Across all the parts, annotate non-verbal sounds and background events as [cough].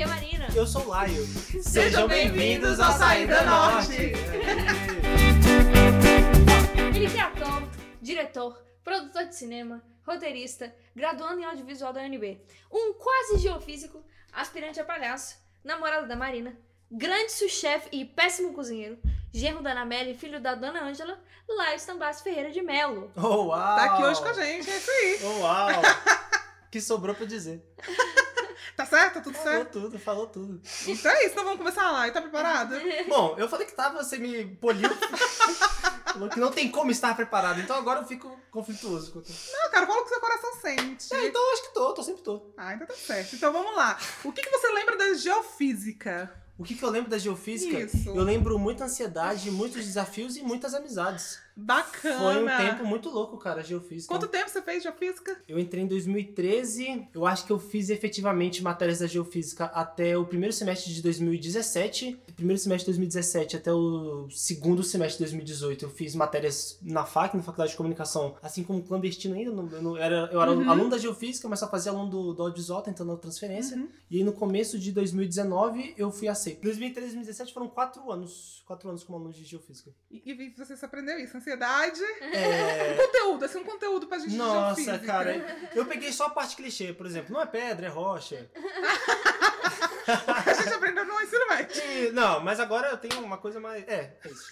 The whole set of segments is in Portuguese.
aqui é Marina. Eu sou o Laio. Sejam bem-vindos ao Saída Norte. Ele é ator, diretor, produtor de cinema, roteirista, graduando em audiovisual da UNB, um quase geofísico, aspirante a palhaço, namorado da Marina, grande sous-chefe e péssimo cozinheiro, genro da Anabelle e filho da Dona Ângela, Laio Stambassi Ferreira de Melo. Oh, uau! Tá aqui hoje com a gente, é isso aí. Oh, uau! [laughs] que sobrou pra dizer. Tá certo? Tá tudo Falou certo? tudo, falou tudo. Então é isso, então vamos começar lá. E tá preparado? [laughs] Bom, eu falei que tava, você me poliu. [laughs] Falou que não tem como estar preparado, então agora eu fico conflituoso. Não, cara, fala o que seu coração sente. É, então eu acho que tô, tô sempre tô. Ah, então tá certo. Então vamos lá. O que, que você lembra da geofísica? O que, que eu lembro da geofísica? Isso. Eu lembro muita ansiedade, muitos desafios e muitas amizades. Bacana. Foi um tempo muito louco, cara, geofísica. Quanto tempo você fez geofísica? Eu entrei em 2013, eu acho que eu fiz efetivamente matérias da geofísica até o primeiro semestre de 2017. Primeiro semestre de 2017 até o segundo semestre de 2018 eu fiz matérias na FAC, na Faculdade de Comunicação, assim como clandestino ainda. não- Eu, não- era, eu era Uhum. aluno da geofísica, mas só fazia aluno do, do audiovisual, tentando a transferência. Uhum. E aí no começo de 2019 eu fui aceito. 2013 e 2017 foram quatro anos. Quatro anos como aluno de geofísica. E, e você aprendeu isso? Ansiedade? É... Conteúdo, assim, um conteúdo pra gente Nossa, cara, eu peguei só a parte clichê, por exemplo. Não é pedra, é rocha. [laughs] A gente aprendeu no ensino médio. E- não, mas agora eu tenho uma coisa mais. É, é isso.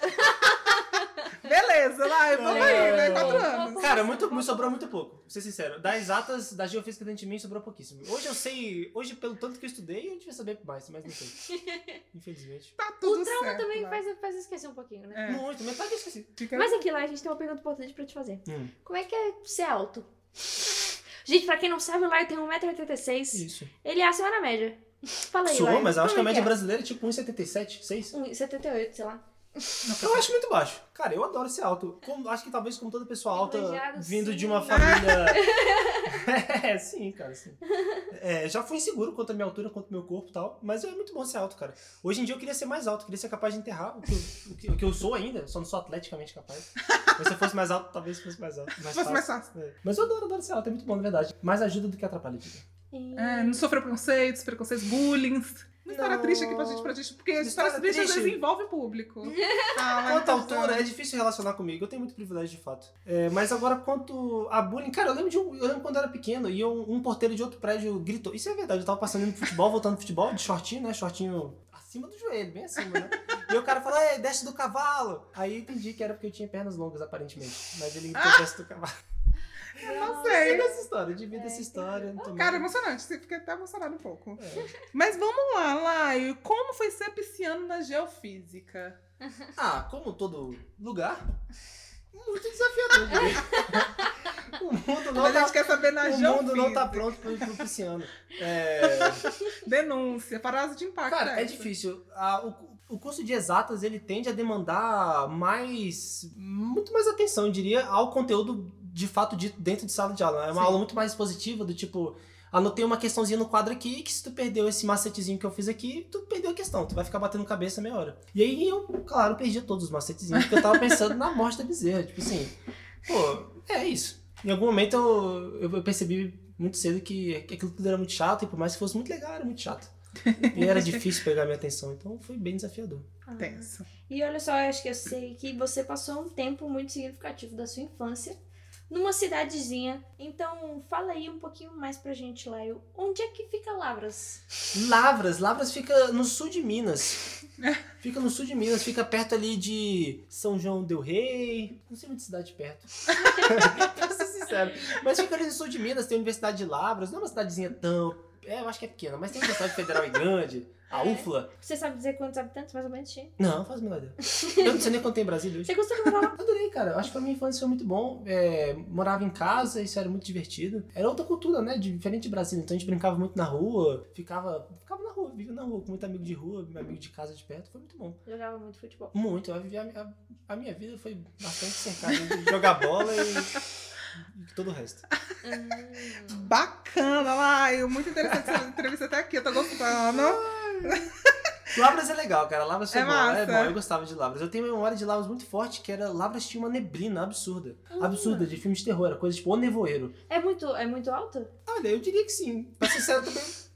Beleza, vai, vamos aí, né? Quatro anos. Cara, muito, me sobrou muito pouco, pra ser sincero. Das exatas, da geofísica dentro de mim, sobrou pouquíssimo. Hoje eu sei, hoje pelo tanto que eu estudei, eu devia saber mais, mas não sei. [laughs] Infelizmente. Tá tudo O trauma certo. também faz, faz esquecer um pouquinho, né? É. Muito, metade eu esqueci. Fica- Mas aqui lá a gente tem uma pergunta importante pra te fazer. Hum, Como é que é ser alto? Gente, pra quem não sabe, o Laio tem 1,86m. isso. Ele é acima da média. [laughs] Fala aí, Sou, Laio. mas eu acho que a é média é? brasileira é tipo 1,77, 6. 1,78, sei lá. Eu acho muito baixo. Cara, eu adoro ser alto. Como- acho que talvez como toda pessoa alta, vindo sim. de uma [laughs] família. é, sim, cara, sim. É, já fui inseguro quanto a minha altura, quanto ao meu corpo e tal. Mas é muito bom ser alto, cara. Hoje em dia eu queria ser mais alto, queria ser capaz de enterrar o que eu, o que, o que eu sou ainda. Só não sou atleticamente capaz. Mas se eu fosse mais alto, talvez fosse mais alto. Mais Fosse mais fácil. É. Mas eu adoro, adoro ser alto, é muito bom, na verdade. Mais ajuda do que atrapalha, diga. É, não sofreu preconceitos, preconceitos, bullying. Uma história Não. triste aqui pra gente, pra gente, porque a história História triste às triste. vezes envolve o público. Ah, Quanto à altura, é difícil relacionar comigo. Eu tenho muito privilégio de fato. É, mas agora, quanto a bullying, cara, eu lembro, de um, eu lembro quando eu era pequeno e um, um porteiro de outro prédio gritou. Isso é verdade, eu tava passando indo pro futebol, voltando pro futebol, de shortinho, né? Shortinho acima do joelho, bem acima, né? E o cara falou, é, desce do cavalo. Aí eu entendi que era porque eu tinha pernas longas, aparentemente. Mas ele gritou, desce do cavalo. Eu não sei. sei essa história, eu dividi essa história. não tô Cara, emocionante. Você fica até emocionado um pouco. É. Mas vamos lá, Laio. Como foi ser pisciano na geofísica? [laughs] Ah, como todo lugar, muito desafiador, [laughs] diria. O mundo não tá quer saber na O geofísica. mundo não tá pronto pro, pro pisciano. É... [laughs] Denúncia, parada de impacto. Cara, é difícil. O, o curso de exatas, ele tende a demandar mais... Muito mais atenção, eu diria, ao conteúdo de fato dito dentro de sala de aula. É uma Sim. aula muito mais expositiva, do tipo... Anotei uma questãozinha no quadro aqui, que se tu perdeu esse macetezinho que eu fiz aqui, tu perdeu a questão, tu vai ficar batendo cabeça meia hora. E aí eu, claro, perdi todos os macetezinhos, porque eu tava pensando na morte da bezerra. Tipo assim, pô, é isso. Em algum momento eu, eu, eu percebi muito cedo que, aquilo tudo era muito chato, e por mais que fosse muito legal, era muito chato. E era difícil pegar minha atenção, então foi bem desafiador. Ah. Tenso. E olha só, eu acho que eu sei que você passou um tempo muito significativo da sua infância numa cidadezinha. Então, fala aí um pouquinho mais pra gente, Laio. Onde é que fica Lavras? Lavras, Lavras fica no sul de Minas. [laughs] Fica no sul de Minas, fica perto ali de São João del Rei. Não sei muita cidade perto. [laughs] pra ser sincero. Mas fica ali no sul de Minas, tem a Universidade de Lavras. Não é uma cidadezinha tão. É, eu acho que é pequena, mas tem a Universidade Federal e grande. [laughs] A É. UFLA. Você sabe dizer quantos habitantes mais ou menos tinha? Não, faz ideia. Eu não sei nem quanto tem em Brasília hoje. Você gostou de morar lá? [laughs] Adorei, cara. Acho que pra minha infância foi muito bom. É, morava em casa, isso era muito divertido. Era outra cultura, né? Diferente de Brasília. Então a gente brincava muito na rua, ficava, ficava na rua, vivia na rua, com muito amigo de rua, meu amigo de casa de perto. Foi muito bom. Jogava muito futebol. Muito. Eu vivi a, a- a minha vida foi bastante cercada de jogar bola e [laughs] todo o resto. Hum. Bacana, Laio. Muito interessante essa entrevista até aqui. Eu tô gostando. Lavras é legal, cara. Lavras foi É bom. É bom, eu gostava de Lavras. Eu tenho uma memória de Lavras muito forte, que era Lavras tinha uma neblina absurda. Ah. Absurda, de filme de terror. Era coisa tipo O Nevoeiro. É muito, é muito alto? Olha, eu diria que sim. Pra ser sincero, também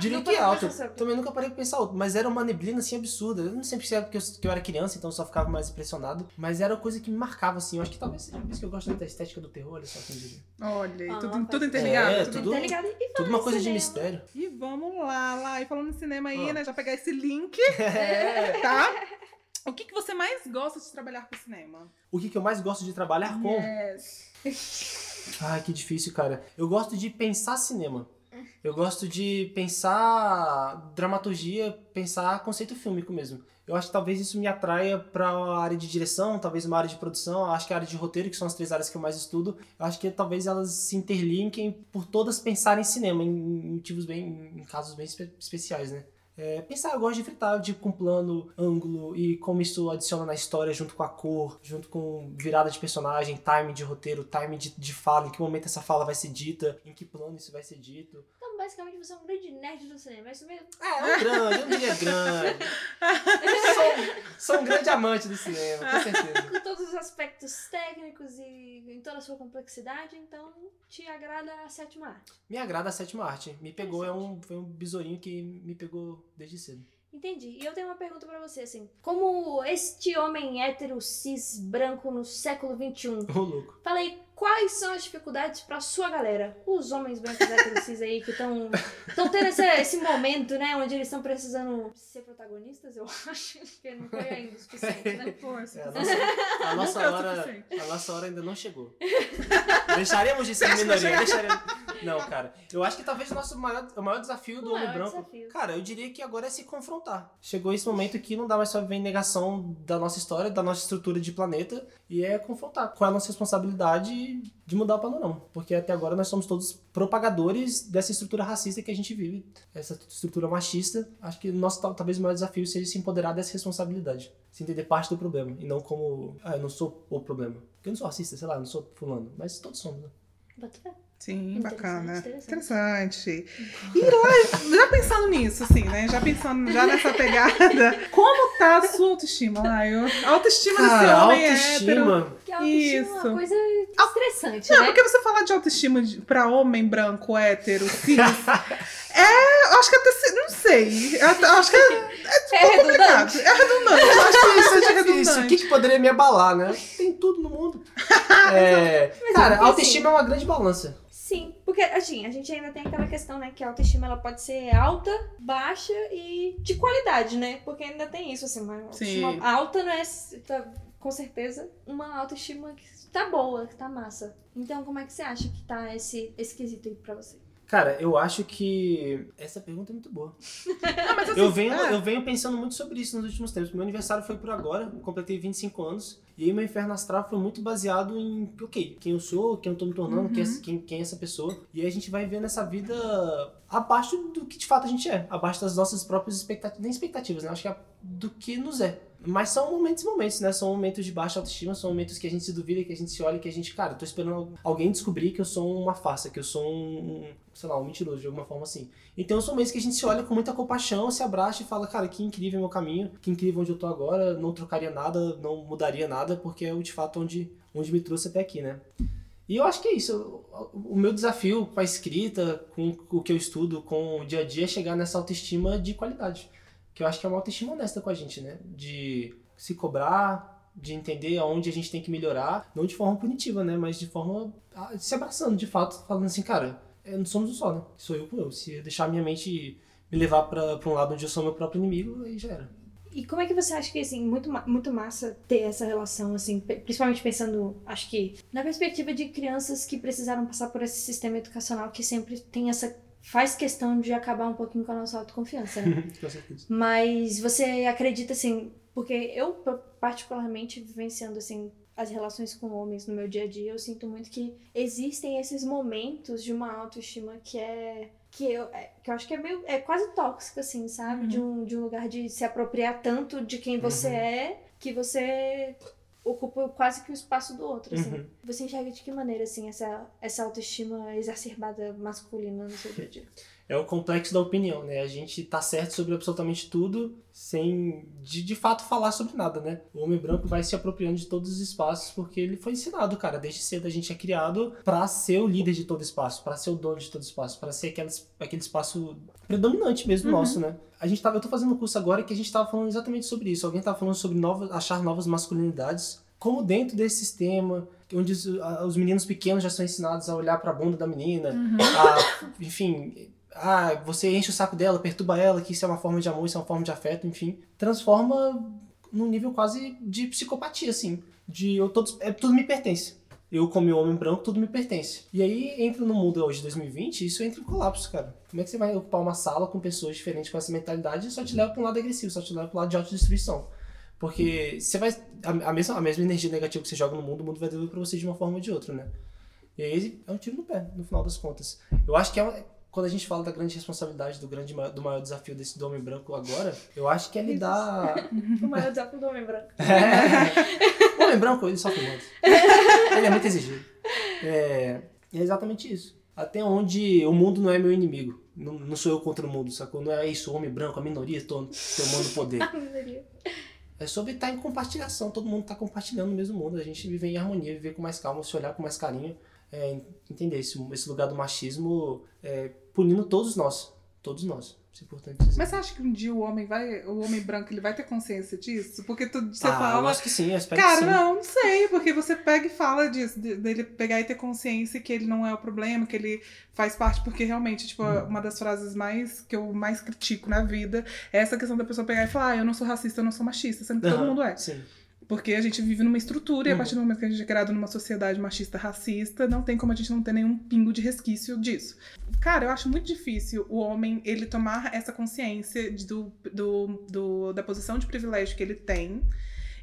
Diria Não que é alto. Também nunca parei pra pensar alto. Mas era uma neblina assim absurda. Eu não sei se é porque eu, que eu era criança, então eu só ficava mais impressionado. Mas era coisa que me marcava, assim. Eu acho que talvez seja por isso que eu gosto muito da estética do terror, olha só quem diria. Olha, Ah, tudo, tudo interligado. É, tudo- tudo- ligado? E Tudo uma coisa de mistério. E vamos lá, lá. E falando em cinema aí, Ah. né? Já pegar esse link, É. [laughs] tá? O que, que você mais gosta de trabalhar com cinema? O que, que eu mais gosto de trabalhar com? Yes. [laughs] Ai, que difícil, cara. Eu gosto de pensar cinema. Eu gosto de pensar dramaturgia, pensar conceito fílmico mesmo. Eu acho que talvez isso me atraia pra área de direção, talvez uma área de produção, acho que a área de roteiro, que são as três áreas que eu mais estudo, eu acho que talvez elas se interlinkem por todas pensarem em cinema, em em motivos bem, em casos bem espe- especiais, né? É, pensar, eu gosto de fritar, de com plano, ângulo e como isso adiciona na história junto com a cor, junto com virada de personagem, time de roteiro, time de, de fala, em que momento essa fala vai ser dita, em que plano isso vai ser dito. Basicamente, você é um grande nerd do cinema, é isso mesmo? É, um [laughs] grande, eu diria grande. [laughs] sou, sou um grande amante do cinema, com certeza. Com todos os aspectos técnicos e em toda a sua complexidade, então te agrada a sétima arte. Me agrada a sétima arte. Me pegou, é um, foi um besourinho que me pegou desde cedo. Entendi. E eu tenho uma pergunta pra você, assim. Como este homem hétero, cis, branco no século XXI, Ô, louco. falei, quais são as dificuldades pra sua galera? Os homens brancos héteros cis aí que estão tendo esse, esse momento, né? Onde eles estão precisando ser protagonistas, eu [laughs] acho. Porque não foi ainda o suficiente, né? [laughs] Força. É, a nossa, a nossa é hora, a nossa hora ainda não chegou. [laughs] Deixaremos de ser minoria. Deixaremos... Não, cara. Eu acho que talvez o nosso maior, o maior desafio do O homem maior branco. desafio. Cara, eu diria que agora é se confrontar. Chegou esse momento que não dá mais pra viver em negação da nossa história, da nossa estrutura de planeta, e é confrontar qual é a nossa responsabilidade de mudar o panorama. Porque até agora nós somos todos propagadores dessa estrutura racista que a gente vive, essa estrutura machista. Acho que o nosso tal- talvez o maior desafio seja se empoderar dessa responsabilidade. Se entender parte do problema, e não como, ah, eu não sou o problema. Porque eu não sou racista, sei lá, eu não sou fulano, mas todos somos, né? Bota. Sim, Interessante, bacana. interessante. Interessante. E lá, já pensando nisso, assim, né? Já pensando já nessa pegada, [laughs] como tá a sua autoestima, Laio? A autoestima desse homem hétero. autoestima. A autoestima é Isso. uma coisa estressante, Não, né? porque você falar de autoestima pra homem branco, hétero, cis, [laughs] é, eu acho que até, se- não sei, acho que é, É complicado, redundante. é redundante, eu acho que [laughs] isso é Isso, o redundante. que, que poderia me abalar, né? Tem tudo no mundo. É, cara, porque, autoestima é uma grande balança. Sim, porque assim, a gente ainda tem aquela questão, né, que a autoestima ela pode ser alta, baixa e de qualidade, né? Porque ainda tem isso, assim, uma autoestima Sim. alta não é tá, com certeza uma autoestima que tá boa, que tá massa. Então, como é que você acha que tá esse, esse quesito aí pra você? Cara, eu acho que essa pergunta é muito boa. [laughs] Não, mas assim, Eu venho, é, eu venho pensando muito sobre isso nos últimos tempos. Meu aniversário foi por agora, completei 25 anos. E aí meu inferno astral foi muito baseado em, ok, quem eu sou, quem eu tô me tornando, quem, é, Uhum. quem, quem é essa pessoa. E aí a gente vai vendo essa vida abaixo do que de fato a gente é. Abaixo das nossas próprias expectativas. Nem expectativas, né? Acho que é do que nos é. Mas são momentos e momentos, né? São momentos de baixa autoestima, são momentos que a gente se duvida, que a gente se olha, que a gente, cara, tô esperando alguém descobrir que eu sou uma farsa, que eu sou um, sei lá, um mentiroso, de alguma forma assim. Então são momentos que a gente se olha com muita compaixão, se abraça e fala, cara, que incrível meu caminho, que incrível onde eu tô agora, não trocaria nada, não mudaria nada, porque é o de fato onde, onde me trouxe até aqui, né? E eu acho que é isso. O meu desafio com a escrita, com o que eu estudo, com o dia a dia, é chegar nessa autoestima de qualidade. Que eu acho que é uma autoestima honesta com a gente, né? De se cobrar, de entender aonde a gente tem que melhorar, não de forma punitiva, né? Mas de forma ah, se abraçando, de fato, falando assim, cara, não somos um só, né? Sou eu com eu. Se eu deixar minha mente me levar pra um lado onde eu sou meu próprio inimigo, aí já era. E como é que você acha que, assim, muito, muito massa ter essa relação, assim, principalmente pensando, acho que, na perspectiva de crianças que precisaram passar por esse sistema educacional que sempre tem essa. Faz questão de acabar um pouquinho com a nossa autoconfiança, né? [laughs] com certeza. Mas você acredita, assim, porque eu, pa- particularmente, vivenciando, assim, as relações com homens no meu dia a dia, eu sinto muito que existem esses momentos de uma autoestima que é. Que eu, é- que eu acho que é meio. É quase tóxica, assim, sabe? Uhum. De, um, de um lugar de se apropriar tanto de quem você Uhum. é que você ocupa quase que o espaço do outro, assim. Uhum. Você enxerga de que maneira, assim, essa, essa autoestima exacerbada masculina no seu dia a dia? É o complexo da opinião, né? A gente tá certo sobre absolutamente tudo sem de, de fato falar sobre nada, né? O homem branco vai se apropriando de todos os espaços porque ele foi ensinado, cara, desde cedo a gente é criado para ser o líder de todo espaço, para ser o dono de todo espaço, para ser aquele, aquele espaço predominante mesmo Uhum. nosso, né? A gente tava, eu tô fazendo um curso agora que a gente tava falando exatamente sobre isso. Alguém tava falando sobre novas, achar novas masculinidades, como dentro desse sistema onde os, meninos pequenos já são ensinados a olhar para a bunda da menina, Uhum. a, enfim, ah, você enche o saco dela, perturba ela, que isso é uma forma de amor, isso é uma forma de afeto, enfim, transforma num nível quase de psicopatia, assim, de eu todos, é, tudo me pertence. Eu, como homem branco, tudo me pertence. E aí, entra no mundo hoje, 2020, isso entra em colapso, cara. Como é que você vai ocupar uma sala com pessoas diferentes com essa mentalidade e só te leva para um lado agressivo, só te leva para um lado de autodestruição? Porque você vai. A, a mesma, a mesma energia negativa que você joga no mundo, o mundo vai devolver pra você de uma forma ou de outra, né? E aí é um tiro no pé, no final das contas. Eu acho que é quando a gente fala da grande responsabilidade, do grande do maior desafio desse do homem branco agora, eu acho que é lidar. [laughs] O maior desafio do homem branco. É. O homem branco, ele sofre muito. Ele é muito exigido. É, é exatamente isso. Até onde o mundo não é meu inimigo. Não, não sou eu contra o mundo, sacou? Não é isso, o homem branco, a minoria to- tomando poder. [laughs] É sobre estar em compartilhação, todo mundo está compartilhando o mesmo mundo, a gente viver em harmonia, viver com mais calma, se olhar com mais carinho, é, entender esse, esse lugar do machismo é, punindo todos nós, todos nós, isso é importante dizer. Mas você acha que um dia o homem vai, o homem branco, ele vai ter consciência disso? Porque tu, você ah, eu fala, acho que sim, eu espero Cara, que sim. não, não sei, porque você pega e fala disso, de- dele pegar e ter consciência que ele não é o problema, que ele faz parte, porque realmente, tipo, Hum. uma das frases mais que eu mais critico na vida é essa questão da pessoa pegar e falar, ah, eu não sou racista, eu não sou machista, sendo que todo Aham, mundo é. Sim. Porque a gente vive numa estrutura e a Uhum. partir do momento que a gente é criado numa sociedade machista racista, não tem como a gente não ter nenhum pingo de resquício disso. Cara, eu acho muito difícil o homem ele tomar essa consciência do, do, do- da posição de privilégio que ele tem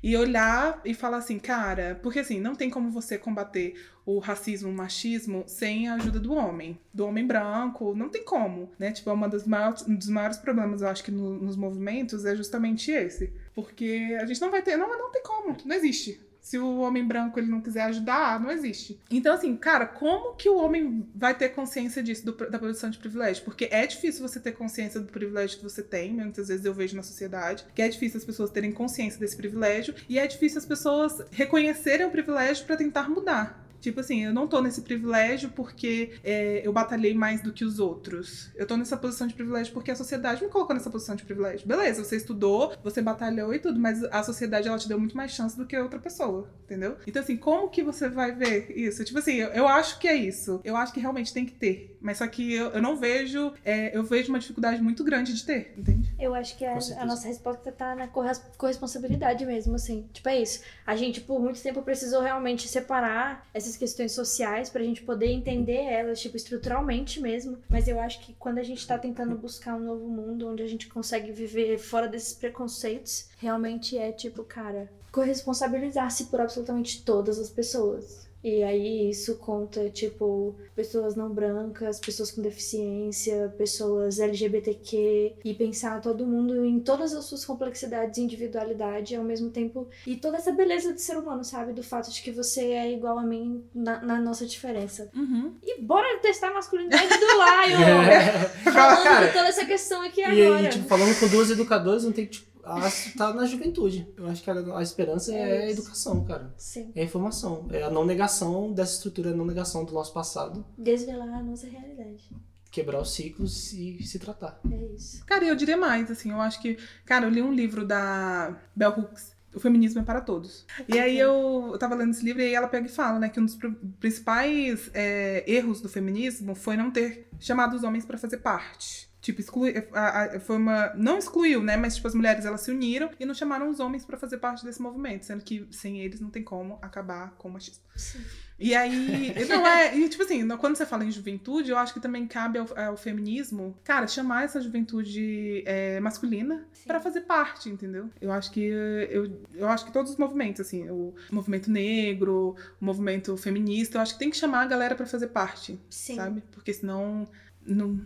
e olhar e falar assim, cara, porque assim, não tem como você combater o racismo, o machismo sem a ajuda do homem, do homem branco, não tem como, né? Tipo, é uma das maiores, um dos maiores problemas, eu acho que no- nos movimentos é justamente esse, porque a gente não vai ter, não, não tem como, não existe. Se o homem branco ele não quiser ajudar, não existe. Então, assim, cara, como que o homem vai ter consciência disso, do- da posição de privilégio? Porque é difícil você ter consciência do privilégio que você tem, muitas vezes eu vejo na sociedade, que é difícil as pessoas terem consciência desse privilégio, e é difícil as pessoas reconhecerem o privilégio para tentar mudar. Tipo assim, eu não tô nesse privilégio porque é, eu batalhei mais do que os outros. Eu tô nessa posição de privilégio porque a sociedade me colocou nessa posição de privilégio. Beleza, você estudou, você batalhou e tudo, mas a sociedade ela te deu muito mais chance do que outra pessoa, entendeu? Então assim, como que você vai ver isso? Tipo assim, eu, eu acho que é isso. Eu acho que realmente tem que ter. Mas só que eu, eu não vejo, é, eu vejo uma dificuldade muito grande de ter, entende? Eu acho que a, a nossa resposta tá na corres- corresponsabilidade mesmo, assim. Tipo, é isso. A gente, por muito tempo, precisou realmente separar essas questões sociais pra gente poder entender elas, tipo, estruturalmente mesmo. Mas eu acho que quando a gente tá tentando buscar um novo mundo onde a gente consegue viver fora desses preconceitos, realmente é tipo, cara, corresponsabilizar-se por absolutamente todas as pessoas. E aí isso conta, tipo, pessoas não brancas, pessoas com deficiência, pessoas LGBTQ, e pensar todo mundo em todas as suas complexidades e individualidade ao mesmo tempo. E toda essa beleza de ser humano, sabe? Do fato de que você é igual a mim na, na nossa diferença. Uhum. E bora testar a masculinidade do Lion! [laughs] É. Falando Cara, de toda essa questão aqui E agora. aí, tipo, falando com duas educadoras, não tem que. Tipo, a, tá na juventude. Eu acho que a, a esperança é, É a educação, cara. Sim. É a informação. É a não negação dessa estrutura, a não negação do nosso passado. Desvelar a nossa realidade. Quebrar os ciclos e se tratar. É isso. Cara, eu diria mais, assim, eu acho que. Cara, eu li um livro da Bell Hooks. O feminismo é para todos. E aí eu, eu tava lendo esse livro e aí ela pega e fala, né, que um dos pr- principais é, erros do feminismo foi não ter chamado os homens para fazer parte. Tipo, exclui, a- a- foi uma. Não excluiu, né? Mas, tipo, as mulheres elas se uniram e não chamaram os homens para fazer parte desse movimento, sendo que sem eles não tem como acabar com o machismo. Sim. E aí, [laughs] não é, e tipo assim, quando você fala em juventude, eu acho que também cabe ao, ao feminismo, cara, chamar essa juventude é, masculina pra fazer parte, entendeu? Eu acho que eu, eu acho que todos os movimentos, assim, o movimento negro, o movimento feminista, eu acho que tem que chamar a galera pra fazer parte, Sim. sabe? Porque senão não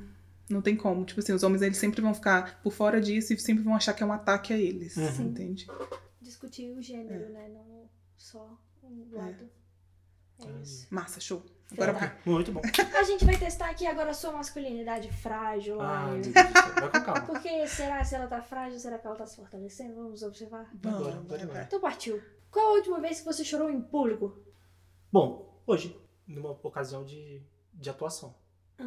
não tem como. Tipo assim, os homens eles sempre vão ficar por fora disso e sempre vão achar que é um ataque a eles, Uhum. entende? Discutir o gênero, né? Não só um lado. É isso. Massa, show. Agora Tá. vai. Muito bom. [laughs] A gente vai testar aqui agora a sua masculinidade frágil, Ah, Laio. Deus. Vai com calma. [laughs] Porque será se ela tá frágil, será que ela tá se fortalecendo? Vamos observar. Agora, agora vai. Então partiu. Qual a última vez que você chorou em público? Bom, hoje, numa ocasião de, de atuação. Ah,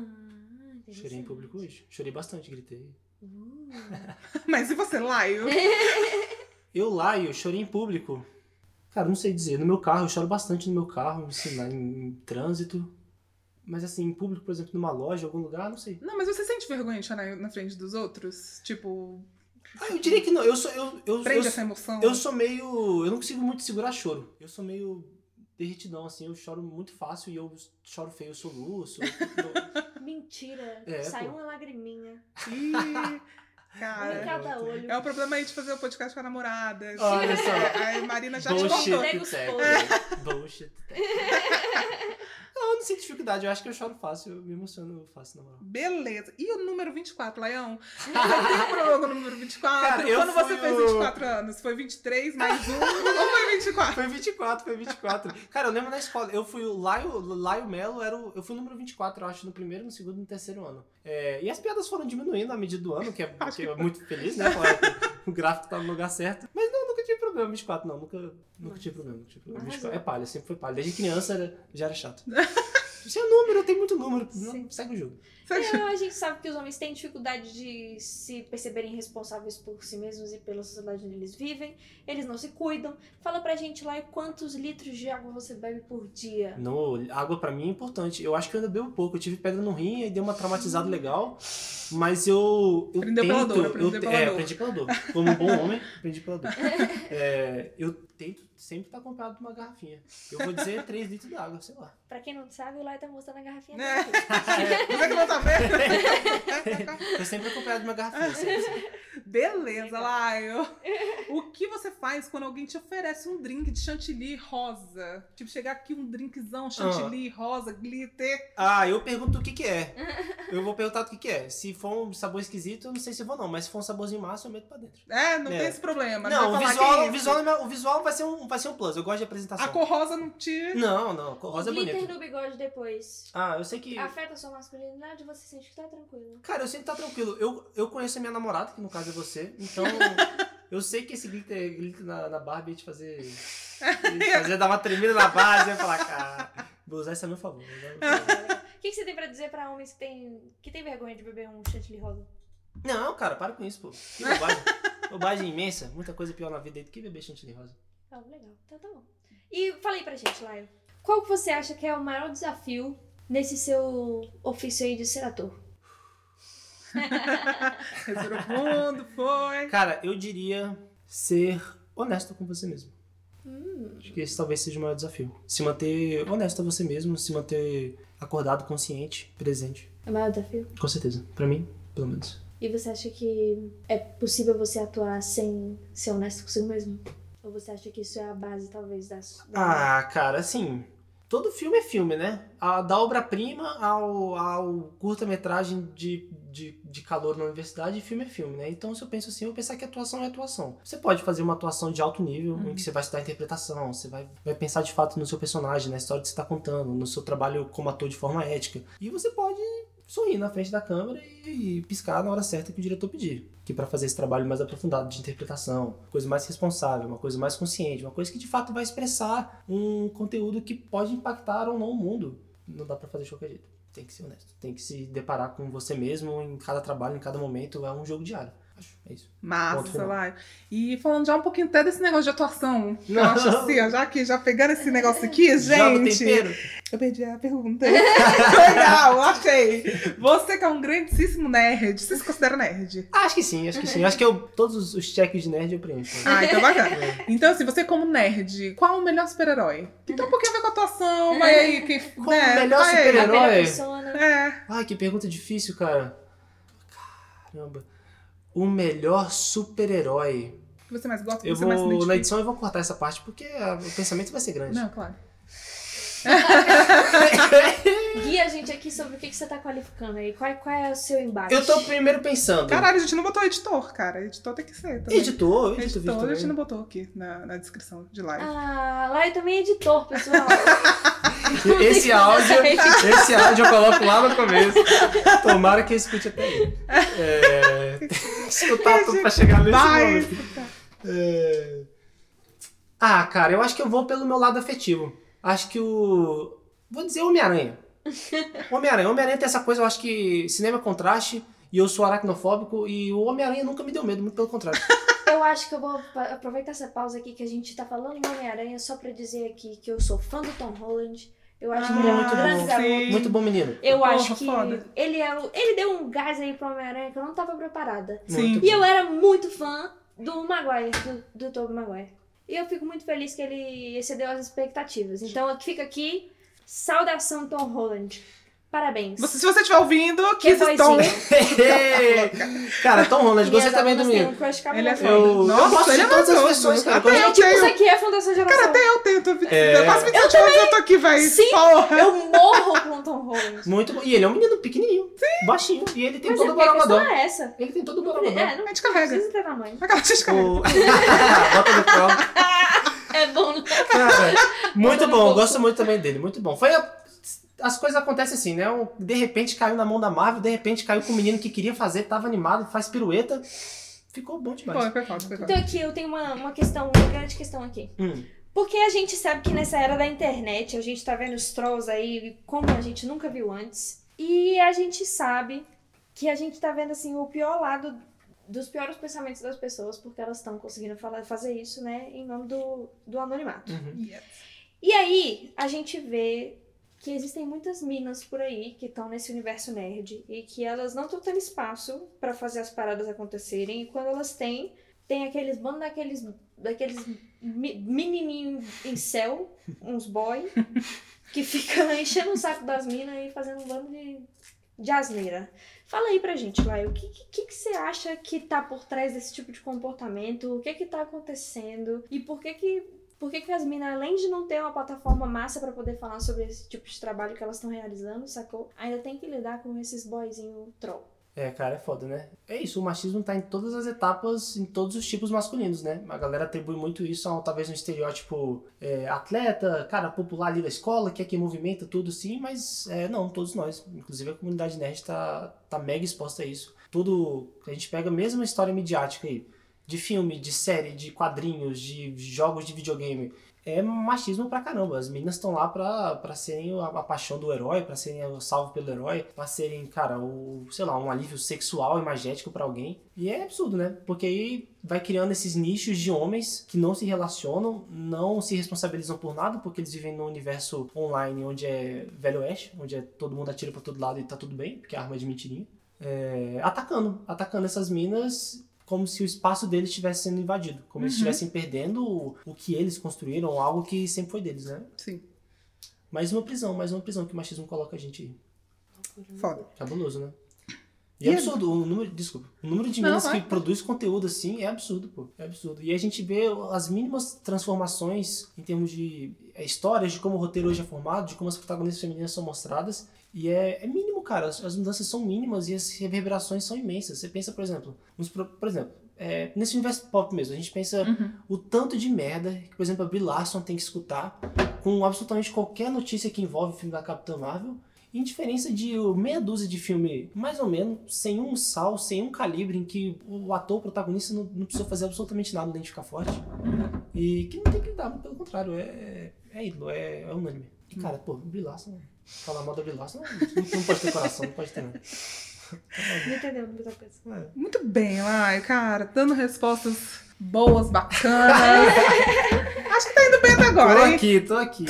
Chorei em público hoje. Chorei bastante, gritei. Uh. [laughs] Mas e você, Laio? Eu eu chorei em público. Cara, não sei dizer. No meu carro, eu choro bastante no meu carro, assim, lá em, em trânsito. Mas assim, em público, por exemplo, numa loja, algum lugar, não sei. Não, mas você sente vergonha de chorar na frente dos outros? Tipo, Ah, eu diria que não. Eu sou. Eu, eu, prende eu, essa emoção? eu sou meio. Eu não consigo muito segurar choro. Eu sou meio derretidão, assim. Eu choro muito fácil e eu choro feio, eu soluço. [laughs] eu- Mentira. É, Saiu pô. uma lagriminha. Ih, cara. cada olho. É o problema aí de fazer o podcast com a namorada. [laughs] Olha só. A Marina já te Bullshit contou. Tag. podres. [laughs] Bullshit tag. [laughs] Não, eu não sinto dificuldade. Eu acho que eu choro fácil. Eu me emociono fácil, na moral. Beleza. E o número 24, Laião? Você tem problema com o número 24? Cara, Quando você fez o- 24 anos? Foi 23 mais um ou foi 24? Foi 24, foi 24. Cara, eu lembro na escola, eu fui o Laio, Laio Melo, era o, eu fui o número 24, eu acho, no primeiro, no segundo e no terceiro ano. É, e as piadas foram diminuindo à medida do ano, que é, que é muito feliz, né? [laughs] O gráfico tá no lugar certo. Mas não, nunca tive problema, 24 não, nunca, nunca tive problema. Nunca tive problema. Arrasou. 24, é palha, sempre foi palha. Desde [laughs] criança era- já era chato. [laughs] Isso é número, tem muito número, não, segue o jogo. É, a gente sabe que os homens têm dificuldade de se perceberem responsáveis por si mesmos e pela sociedade onde eles vivem. Eles não se cuidam. Fala pra gente lá quantos litros de água você bebe por dia. No, água pra mim é importante. Eu acho que eu ainda bebo pouco. Eu tive pedra no rim e deu uma traumatizada legal. Mas eu. eu Aprendeu tento, pela dor, eu aprendeu te- pela é, dor. aprendi pela dor. Como um bom homem, aprendi pela dor. [laughs] É, eu tento sempre estar acompanhado de uma garrafinha. Eu vou dizer [laughs] 3 litros de água, sei lá. Pra quem não sabe, o Lai tá mostrando a garrafinha [laughs] É. dele. Você que não tá vendo? Tô sempre acompanhado de uma garrafinha. sempre, sempre. Beleza, Laio. O que você faz quando alguém te oferece um drink de chantilly rosa? Tipo, chegar aqui um drinkzão chantilly rosa, glitter. Ah, eu pergunto o que que é. Eu vou perguntar o que que é. Se for um sabor esquisito, eu não sei se eu vou não. Mas se for um saborzinho massa, eu meto pra dentro. É, não É. tem esse problema. Não, o vai falar visual, que é o visual, é o visual vai, ser um, vai ser um plus. Eu gosto de apresentação. A cor rosa não te. Não, não. cor Rosa o é glitter bonito. no bigode depois. Ah, eu sei que... Afeta a sua masculinidade você sente que tá tranquilo. Cara, eu sei que tá tranquilo. Eu, eu conheço a minha namorada, que no caso é você. Então, [laughs] eu sei que esse glitter, glitter na, na Barbie ia te fazer... ia [laughs] te fazer dar uma tremida na base. Eu ia falar, cara, vou usar isso a meu favor. a meu. [laughs] O que, que você tem pra dizer pra homens que tem, que tem vergonha de beber um chantilly rosa? Não, cara, para com isso, pô. Que bobagem. bobagem imensa. Muita coisa pior na vida aí do que beber chantilly rosa. Ah, legal. Então tá bom. E falei pra gente, Laio. Qual que você acha que é o maior desafio nesse seu ofício aí de ser ator? Fundo, foi. Cara, eu diria ser honesto com você mesmo. Hum, Acho que esse talvez seja o maior desafio. Se manter honesto a você mesmo, se manter acordado, consciente, presente. é o maior desafio? Com certeza. Pra mim, pelo menos. E você acha que é possível você atuar sem ser honesto consigo mesmo? Ou você acha que isso é a base, talvez, das. da- Ah, cara, assim. Todo filme é filme, né? A, da obra-prima ao, ao curta-metragem de, de, de calor na universidade, filme é filme, né? Então, se eu penso assim, eu vou pensar que atuação é atuação. Você pode fazer uma atuação de alto nível, em que você vai estudar interpretação, você vai, vai pensar de fato no seu personagem, na história que você está contando, no seu trabalho como ator de forma ética. E você pode sorrir na frente da câmera e, piscar na hora certa que o diretor pedir. Que para fazer esse trabalho mais aprofundado de interpretação, coisa mais responsável, uma coisa mais consciente, uma coisa que de fato vai expressar um conteúdo que pode impactar ou não o mundo. Não dá para fazer de qualquer jeito. Tem que ser honesto. Tem que se deparar com você mesmo em cada trabalho, em cada momento. É um jogo diário. Acho. É isso. Massa. Laio. E falando já um pouquinho até desse negócio de atuação. que Eu Não. acho assim, ó, já que já pegando esse negócio aqui, gente. Eu perdi a pergunta. [laughs] Legal, achei. Você que é um grandíssimo nerd, você se considera nerd? Acho que sim, acho que sim. Acho que eu, todos os- cheques de nerd eu preencho. Ah, então bacana. É. Então, assim, você como nerd, qual o melhor super-herói? Que tem um pouquinho a ver com a atuação, vai aí. Que, Qual né, o melhor super-herói? persona. É. Ai, que pergunta difícil, cara. Caramba. O melhor super-herói. que você mais gosta, que Eu você mais vou. Na identifica? edição eu vou cortar essa parte porque ah, o pensamento vai ser grande. Não, claro. [laughs] [laughs] Guia a gente aqui sobre o que, que você tá qualificando aí. Qual, qual é o seu embate? Eu tô primeiro pensando. Caralho, a gente não botou editor, cara. Editor tem que ser também. Editor, editor, Editor, a gente não botou aqui na, na descrição de live. Ah, lá eu também é editor, pessoal. [laughs] Esse áudio, esse áudio eu coloco lá no começo. Tomara que eu escute até aí. É, escutar tudo pra chegar nesse Vai momento. escutar. É, Ah, cara, eu acho que eu vou pelo meu lado afetivo. Acho que o. Vou dizer Homem-Aranha. [laughs] Homem-Aranha. Homem-Aranha tem essa coisa, eu acho que cinema é contraste. E eu sou aracnofóbico e o Homem-Aranha nunca me deu medo, muito pelo contrário. [laughs] Eu acho que eu vou aproveitar essa pausa aqui que a gente tá falando do Homem-Aranha só pra dizer aqui que eu sou fã do Tom Holland. Eu acho que ele é um Muito grande bom. garoto. Muito bom menino. Eu Porra, acho que foda. ele, é, o- ele deu um gás aí pro Homem-Aranha que eu não tava preparada. Sim. E eu era muito fã do Maguire, do, do Tobey Maguire. E eu fico muito feliz que ele excedeu as expectativas. Então fica aqui, saudação Tom Holland. Parabéns. Você- se você estiver ouvindo, Que Kiss Tom. [laughs] cara, Tom Holland, gostei também do menino. um. Ele é foda. Eu, eu Nossa, gosto ele de é todas as maravilhoso. versões, cara. Até Eu eu de- tenho. Isso aqui é a Fundação Geração. Cara, até eu tento. É. Eu faço 27 anos e eu tô aqui, véi. Sim, Porra. Eu morro com o Tom Holland. Muito bom. E ele é um menino pequenininho, baixinho. E ele tem Mas todo é o borogodó. é essa. Ele tem todo o borogodó. é, não A gente carrega. precisa ter tamanho. Aquela gente carrega. [laughs] Bota no colo. [laughs] É bom, né? Cara, [laughs] muito bom, bolso. gosto muito também dele, muito bom. Foi a- As coisas acontecem assim, né? Um- De repente caiu na mão da Marvel, de repente caiu com o menino que queria fazer, tava animado, faz pirueta. Ficou bom demais. Foi, foi foda, foi foda. Então aqui eu tenho uma, uma questão, uma grande questão aqui. Hum, Porque a gente sabe que nessa era da internet, a gente tá vendo os trolls aí como a gente nunca viu antes. E a gente sabe que a gente tá vendo assim o pior lado dos piores pensamentos das pessoas, porque elas estão conseguindo falar, fazer isso, né, em nome do, do anonimato. uhum. Yes. E aí, a gente vê que existem muitas minas por aí que estão nesse universo nerd e que elas não estão tendo espaço pra fazer as paradas acontecerem. E quando elas têm, tem aqueles bando daqueles, daqueles mi- menininhos em céu, uns boy, que ficam [laughs] enchendo o saco das minas e fazendo um bando de, de asneira. Fala aí pra gente, Lai, o que, que, que você acha que tá por trás desse tipo de comportamento? O que que tá acontecendo? E por que que por que, que as minas, além de não ter uma plataforma massa pra poder falar sobre esse tipo de trabalho que elas estão realizando, sacou? Ainda tem que lidar com esses boyzinho troll. É, cara, é foda, né? É isso, o machismo tá em todas as etapas, em todos os tipos masculinos, né? A galera atribui muito isso a talvez um estereótipo é, atleta, cara popular ali da escola, que é quem movimenta tudo sim, mas é, não, todos nós. Inclusive a comunidade nerd tá, tá mega exposta a isso. Tudo, a gente pega a mesma história midiática aí, de filme, de série, de quadrinhos, de jogos de videogame. É machismo pra caramba. As meninas estão lá pra, pra serem a, paixão do herói, pra serem o salvo pelo herói, pra serem, cara, o, sei lá, um alívio sexual e magético pra alguém. E é absurdo, né? Porque aí vai criando esses nichos de homens que não se relacionam, não se responsabilizam por nada, porque eles vivem num universo online onde é velho oeste, onde é todo mundo atira pra todo lado e tá tudo bem, porque a arma é de mentirinha. É, atacando, atacando essas minas como se o espaço deles estivesse sendo invadido, como eles Uhum. estivessem perdendo o, o que eles construíram, algo que sempre foi deles, né? Sim. Mais uma prisão, mais uma prisão que o machismo coloca a gente aí. Foda. Cabuloso, né? E E é é- absurdo, o número, desculpa, o número de meninas que produz conteúdo assim é absurdo, pô. É absurdo. E a gente vê as mínimas transformações em termos de é, histórias, de como o roteiro hoje é formado, de como as protagonistas femininas são mostradas. E é, é mínimo, cara. As, as mudanças são mínimas e as reverberações são imensas. Você pensa, por exemplo, nos por exemplo, é, nesse universo pop mesmo, a gente pensa Uhum. o tanto de merda que, por exemplo, a Brie Larson tem que escutar com absolutamente qualquer notícia que envolve o filme da Capitã Marvel. Em diferença de meia dúzia de filme, mais ou menos, sem um sal, sem um calibre, em que o ator o protagonista não, não precisa fazer absolutamente nada além de ficar forte. E que não tem que lidar, pelo contrário, é, é ídolo, é, é unânime. E cara, pô, Brie Larson, falar mal da Larson, não, não pode ter coração, não pode ter não. Não entendeu muita coisa. É. Muito bem, Lai, cara. Dando respostas boas, bacanas. [laughs] Acho que tá indo bem até Tô agora, hein? aqui, tô aqui,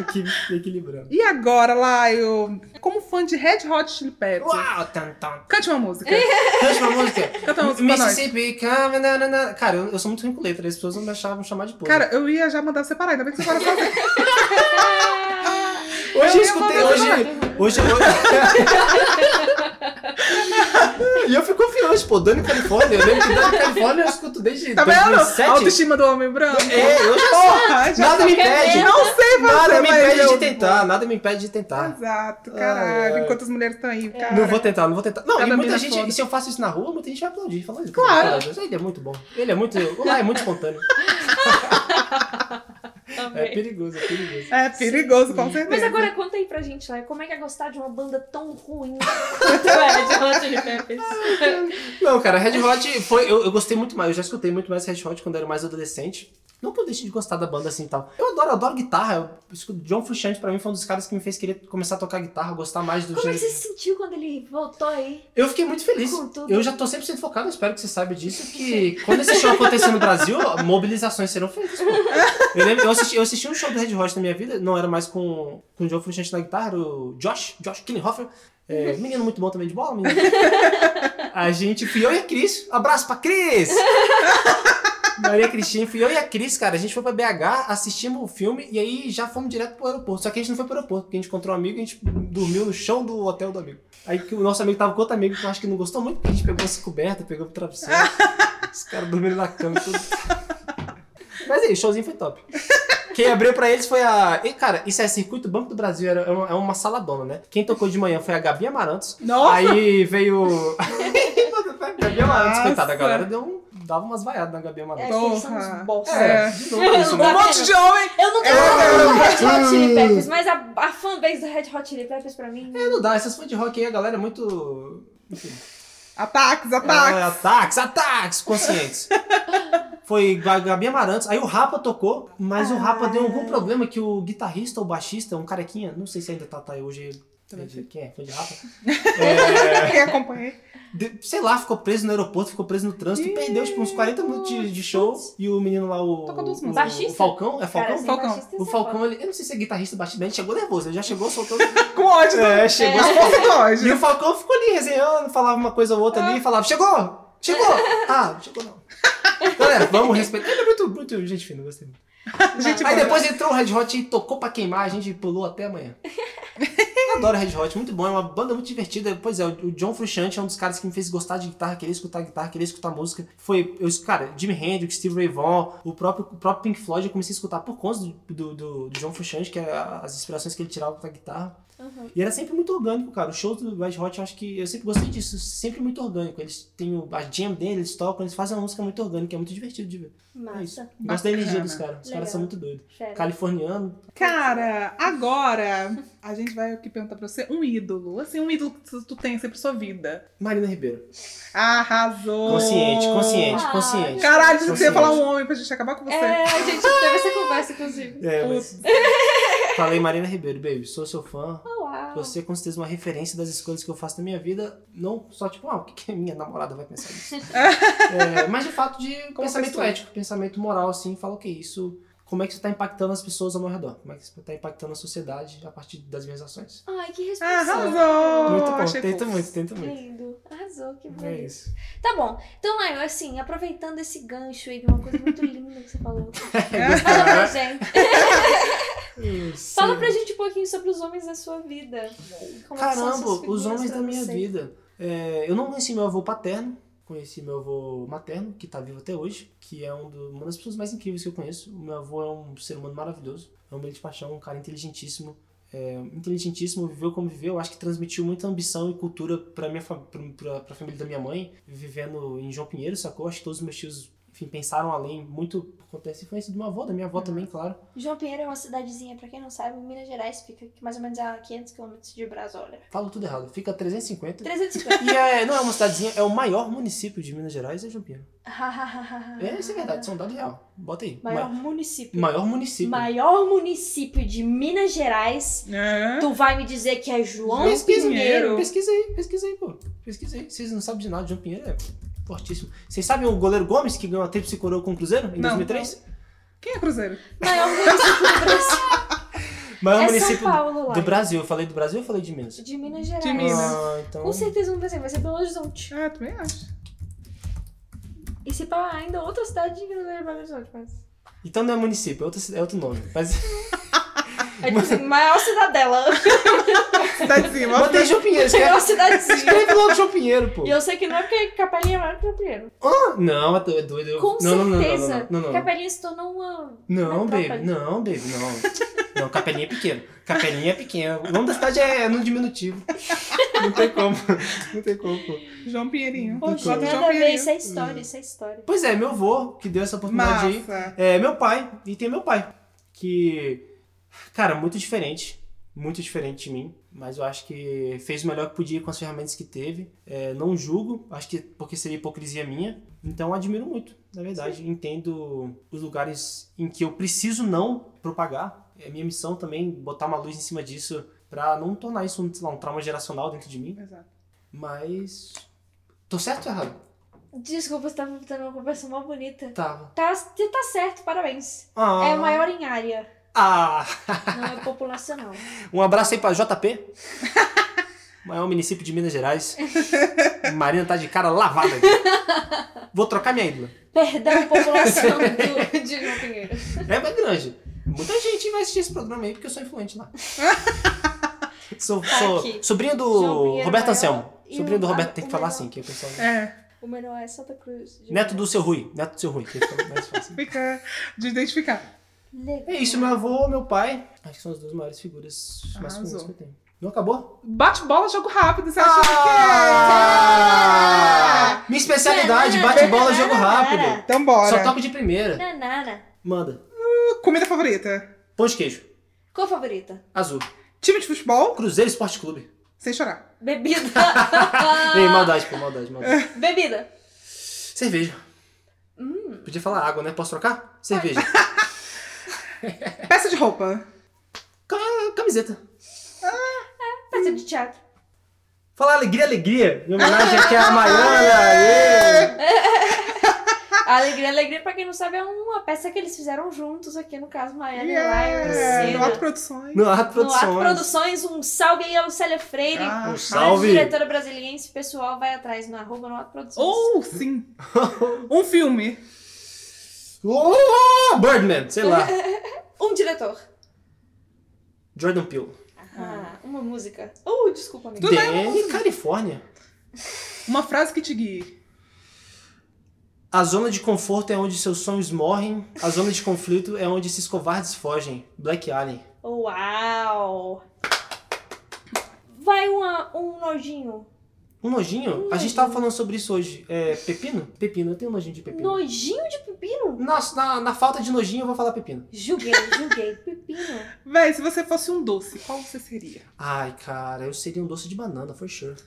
equi- equilibrando. E agora, Laio, como fã de Red Hot Chili Peppers, Uau, tan, tan, cante uma música. [laughs] Cante uma música. Canta uma música. Mississippi, come, na, na, na. Cara, eu, eu sou muito ruim com letra, as pessoas não me achavam chamar de porra. Cara, eu ia já mandar você parar, ainda bem que você para fazer. [laughs] hoje eu escutei, hoje. Hoje eu. [laughs] e eu fico confiante, pô, Dani Califórnia. Eu lembro que Dani Califórnia eu escuto desde Tá vendo? 2007. A autoestima do homem branco. É, eu já Porra, já Nada me quer impede. Não sei Nada me impede eu- de tentar, nada me impede de tentar. Exato, caralho. ai. Enquanto as mulheres estão aí, cara. Não vou tentar, não vou tentar. Não, Cada e muita mina gente, foda. se eu faço isso na rua, muita gente vai aplaudir. Falando isso. Claro. Ele é muito bom. Ele é muito. O lá é muito espontâneo. [laughs] É perigoso, é perigoso. É perigoso, com certeza. Mas agora conta aí pra gente, lá, como é que é gostar de uma banda tão ruim quanto é de Hot Chili Peppers? Não, cara, Red Hot foi. Eu, eu gostei muito mais, eu já escutei muito mais Red Hot quando eu era mais adolescente. Não que eu deixe de gostar da banda assim e tal. Eu adoro, eu adoro guitarra. Eu, John Frusciante pra mim foi um dos caras que me fez querer começar a tocar guitarra, gostar mais do Como é que gênero. você se sentiu quando ele voltou aí? Eu fiquei muito feliz. Eu já tô 100% focado, espero que você saiba disso, que quando esse show acontecer no Brasil, mobilizações serão feitas, pô. Eu, lembro, eu, assisti, eu assisti um show do Red Hot na minha vida, não era mais com, com o John Frusciante na guitarra, o Josh, Josh Klinghoffer, é, menino muito bom também de bola, menino. A gente, fui eu e a Cris, abraço pra Cris! Maria Cristina, fui eu e a Cris, cara, a gente foi pra BH, assistimos o filme e aí já fomos direto pro aeroporto. Só que a gente não foi pro aeroporto, porque a gente encontrou um amigo e a gente dormiu no chão do hotel do amigo. Aí que o nosso amigo tava com outro amigo que eu acho que não gostou muito, porque a gente pegou essa coberta, pegou o travesseiro. [laughs] Os caras dormindo na cama e tudo. Mas aí, o showzinho foi top. Quem abriu pra eles foi a. E, cara, isso é Circuito Banco do Brasil, era, é uma, é uma saladona, né? Quem tocou de manhã foi a Gabi Amarantos. Nossa! Aí veio. [laughs] [laughs] Gabi Amarantos, coitada, a galera deu um, dava umas vaiadas na Gabi É, Porra. uns bosta. É. de novo isso, Um monte de homem! Eu nunca É. fui Red Hot Chili Peppers, mas a, a fanbase do Red Hot Chili Peppers pra mim... É, não dá, essas fãs de rock aí, a galera é muito. Enfim. Ataques, É, ataques! ataques, ataques conscientes. [laughs] Foi a Gabi Amarantos. Aí o Rapa tocou, mas o Rapa deu algum problema que o guitarrista ou baixista, um carequinha, não sei se ainda tá, tá aí hoje. [laughs] é Quem é? Foi de Rapa? É, Quem acompanhei? De- sei lá, ficou preso no aeroporto, ficou preso no trânsito e perdeu tipo uns 40 minutos de, de show. E o menino lá, o. Tocou duas o, músicas. Baixista? o Falcão? É Falcão? Cara, assim, Falcão. baixista, o Falcão, ele. Eu não sei se é guitarrista, baixista, ele chegou nervoso, ele já chegou soltando. [laughs] Com ódio. É, chegou. Mas com E ódio. o Falcão ficou ali resenhando, falava uma coisa ou outra ali, falava, chegou! Chegou! [laughs] Ah, chegou não. Galera, vamos respeitar. Ele é muito, muito gente fina, gostei muito. Gente, Aí depois entrou o Red Hot e tocou pra queimar, a gente pulou até amanhã. [laughs] Eu adoro Red Hot, muito bom, é uma banda muito divertida. Pois é, o John Frusciante é um dos caras que me fez gostar de guitarra, querer escutar guitarra, querer escutar música. Foi, eu, cara, Jimi Hendrix, Steve Ray Vaughan, o próprio, o próprio Pink Floyd eu comecei a escutar por conta do, do, do, do John Frusciante, que é as inspirações que ele tirava pra guitarra. Uhum. E era sempre muito orgânico, cara. Os shows do Red Hot, eu acho que eu sempre gostei disso. Sempre muito orgânico. Eles têm o- a jam deles, eles tocam, eles fazem uma música muito orgânica, é muito divertido de ver. É. Massa. Gosto da energia dos caras. Os Legal. caras são muito doidos. Fera. Californiano. Cara, agora a gente vai aqui perguntar pra você um ídolo. Assim, um ídolo que tu- tem sempre pra sua vida. Marina Ribeiro. Arrasou! Consciente, consciente, Ah, consciente. Caralho, você ia falar um homem pra gente acabar com você. É, a gente teve essa conversa, inclusive. É, mas... [laughs] Falei Marina Ribeiro, baby. Sou seu fã. Uau. Você é com certeza uma referência das escolhas que eu faço na minha vida. Não só tipo, ah, o que, que a minha namorada vai pensar nisso? [laughs] É, mas de fato de Como pensamento ético, pensamento moral, assim. Fala, ok, isso. Como é que isso tá impactando as pessoas ao meu redor? Como é que isso tá impactando a sociedade a partir das minhas ações? Ai, que responsável. Arrasou! muito bom, Achei tenta muito, tenta muito. Lindo. Arrasou, que É bonito. isso. Tá bom. Então, Laio, assim, aproveitando esse gancho aí de uma coisa muito linda que você falou. [laughs] Fala pra [laughs] gente. Fala pra gente um pouquinho sobre os homens da sua vida. Como é Caramba, os homens da minha você? vida. É, eu não conheci meu avô paterno, conheci meu avô materno, que tá vivo até hoje, que é um do- uma das pessoas mais incríveis que eu conheço. O meu avô é um ser humano maravilhoso, é um bem de paixão, um cara inteligentíssimo. É, inteligentíssimo, viveu como viveu, acho que transmitiu muita ambição e cultura pra, minha, pra, pra, pra família da minha mãe, vivendo em João Pinheiro, sacou? Acho que todos os meus tios, enfim, pensaram além, muito por conta dessa influência do meu avô, da minha avó também, claro. João Pinheiro é uma cidadezinha, pra quem não sabe, Minas Gerais, fica mais ou menos a 500 km de Brasólia. Falo tudo errado, fica a 350. 350. E é, não é uma cidadezinha, é o maior município de Minas Gerais, é João Pinheiro. [laughs] É, isso é verdade, isso é um dado real. Bota aí. Maior Ma- município. maior município. Maior município de Minas Gerais. É. Tu vai me dizer que é João Pesquisa, Pinheiro? Pesquisa aí, pesquisa aí, pô. Pesquisa aí. Vocês não sabem de nada, João Pinheiro é fortíssimo. Vocês sabem o goleiro Gomes, que ganhou a tríplice coroa com o Cruzeiro em Não. 2003? Quem é Cruzeiro? Maior município do Brasil. [laughs] Maior é município São Paulo lá. do Brasil. Eu falei do Brasil ou eu falei de Minas? De Minas Gerais. De Minas. Ah, então... Com certeza não vai ser, vai ser Belo Horizonte. Ah, também acho. E se pá, ainda outra cidade de Minas Gerais, Belo Horizonte, mas... Então não é município, é outro, é outro nome. Mas [laughs] É tipo assim, maior cidadela. Cidadezinha, mostra. botei João Pinheiro. Maior cidadezinha. escreve logo João Pinheiro, pô. E eu sei que não é porque Capelinha é maior que João Pinheiro. Ah, não, é doido. é doido. Com não, não, não, não, certeza. não, não, não, não. Capelinha se tornou uma... Não, baby, não, baby, não. Não, Capelinha é pequeno. Capelinha é pequeno. O nome da cidade é no diminutivo. Não tem como. Não tem como, pô. João Pinheirinho. Poxa, João nada a ver, Pinheirinho. isso é história, isso é história. Pois é, meu avô, que deu essa oportunidade aí. Massa. É meu pai, e tem meu pai. que, cara, muito diferente. Muito diferente de mim. Mas eu acho que fez o melhor que podia com as ferramentas que teve. É, não julgo, acho que porque seria hipocrisia minha. Então admiro muito, na verdade. Entendo os lugares em que eu preciso não propagar. É minha missão também botar uma luz em cima disso pra não tornar isso sei lá, um trauma geracional dentro de mim. Exato. Mas. Tô certo ou errado? Desculpa, você tava tendo uma conversa mó bonita. Tava. Tá, você tá certo, parabéns. Ah. É maior em área, Ah! não é populacional. Um abraço aí pra JP. Maior município de Minas Gerais. Marina tá de cara lavada aqui. Vou trocar minha ídola. Perdão, população [laughs] do, de João Pinheiro. É bem grande. Muita gente vai assistir esse programa aí porque eu sou influente lá. sou, Tá sou sobrinho do Roberto Anselmo. Sobrinho do Roberto tem que falar assim, que o pessoal. É, O menor é Santa Cruz. Neto do seu Rui. Neto do seu Rui. que fica mais fácil. fica de identificar. Legal. É isso, meu avô, meu pai. Acho que são as duas maiores figuras masculinas que eu tenho. Não acabou? Bate bola, jogo rápido, você acha que Ah! Minha especialidade, bate bola, jogo rápido. é? Então bora. Só toco de primeira. Nanana. Manda. Comida favorita? Pão de queijo. Cor favorita? Azul. Time de futebol? Cruzeiro Esporte Clube. Sem chorar. Bebida. [laughs] Ei, maldade, pô, maldade, maldade. [laughs] Bebida. Cerveja. Hum. Podia falar água, né? Posso trocar? Cerveja. [laughs] Peça de roupa? Ca- Camiseta. Peça de teatro. Falar alegria, alegria. Em homenagem aqui à Maiana. [laughs] Alegria, alegria, pra quem não sabe, é uma peça que eles fizeram juntos aqui, no caso, Maiana Yeah. e No Laio. Auto Produções. No Ato No Ato Produções. Produções, um salve aí ao Célia Freire. Ah, Um salve. diretora brasiliense, pessoal, vai atrás no arroba no Ato Produções. Ou sim. [laughs] um filme. Oh, Birdman, sei lá. [laughs] Um diretor. Jordan Peele. Ah, uma música. Uh, desculpa, amigo. Tudo bem, Danny, Califórnia. Uma frase que te guie. A zona de conforto é onde seus sonhos morrem. A zona de conflito é onde esses covardes fogem. Black Alien. Uau! Vai uma, um nojinho. Um nojinho? A gente tava falando sobre isso hoje. É, pepino? Pepino, eu tenho nojinho de pepino. Nojinho de pepino? Na, na, na falta de nojinho, eu vou falar pepino. Julguei, julguei. [laughs] Pepino. Véi, se você fosse um doce, qual você seria? Ai, cara, eu seria um doce de banana, for sure. [laughs]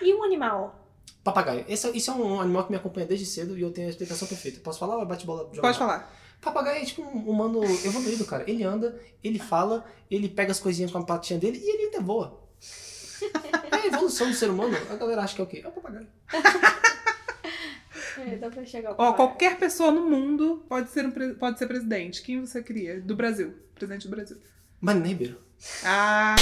E um animal? Papagaio. Esse, é- isso é um animal que me acompanha desde cedo e eu tenho a explicação perfeita. Posso falar ou é bate-bola? joga Pode falar. Papagaio é tipo um humano evoluído, cara. Ele anda, ele fala, ele pega as coisinhas com a patinha dele e ele ainda voa. [laughs] É a evolução do ser humano. A galera acha que é o quê? É o papagaio. [laughs] É, dá pra chegar ao Ó, papagaio. qualquer pessoa no mundo pode ser, um pode ser presidente. Quem você queria? Do Brasil. Presidente do Brasil. Marina Ribeiro. Ah,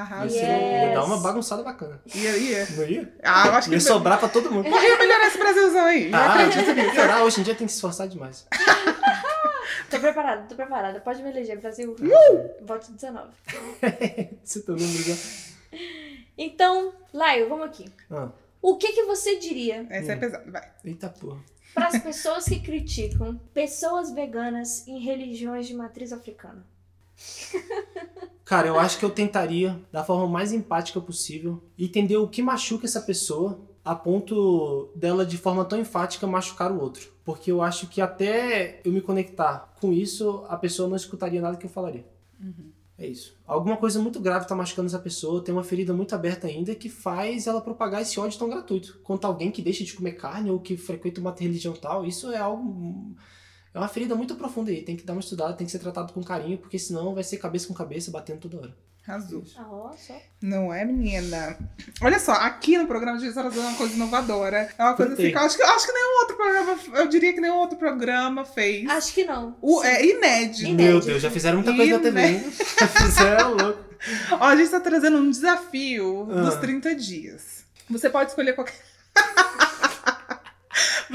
arrasou. ia dar uma bagunçada bacana. Ia, ia. Não ia? Ah, eu acho que Ia sobrar pra todo mundo. Ia melhorar esse Brasilzão aí. Eu Ah, acredito tem que melhorar. Hoje em dia tem que se esforçar demais. [laughs] Tô preparada, tô preparada. Pode me eleger, Brasil. Vote 19. Você tá número já. Então, Laio, vamos aqui. Ah, O que, que você diria Essa é pesada, vai. eita porra. para as pessoas que criticam pessoas veganas em religiões de matriz africana? Cara, eu acho que eu tentaria, da forma mais empática possível, entender o que machuca essa pessoa a ponto dela, de forma tão enfática, machucar o outro. Porque eu acho que até eu me conectar com isso, a pessoa não escutaria nada que eu falaria. É isso. Alguma coisa muito grave tá machucando essa pessoa, tem uma ferida muito aberta ainda que faz ela propagar esse ódio tão gratuito. Quanto alguém que deixa de comer carne ou que frequenta uma religião tal, isso é algo. É uma ferida muito profunda aí. Tem que dar uma estudada, tem que ser tratado com carinho, porque senão vai ser cabeça com cabeça batendo toda hora. Arrasou. Ah, ó, só. Não é, menina? Olha só, aqui no programa de Horas é uma coisa inovadora. É uma coisa assim que eu acho que, acho que nenhum outro programa, eu diria que nenhum outro programa fez. Acho que não. O, Sim. é inédito. Inédito. Meu Deus, já fizeram muita coisa na TV, hein? [laughs] Já fizeram louco. [laughs] Ó, a gente tá trazendo um desafio Ah. dos 30 dias. Você pode escolher qualquer. [laughs]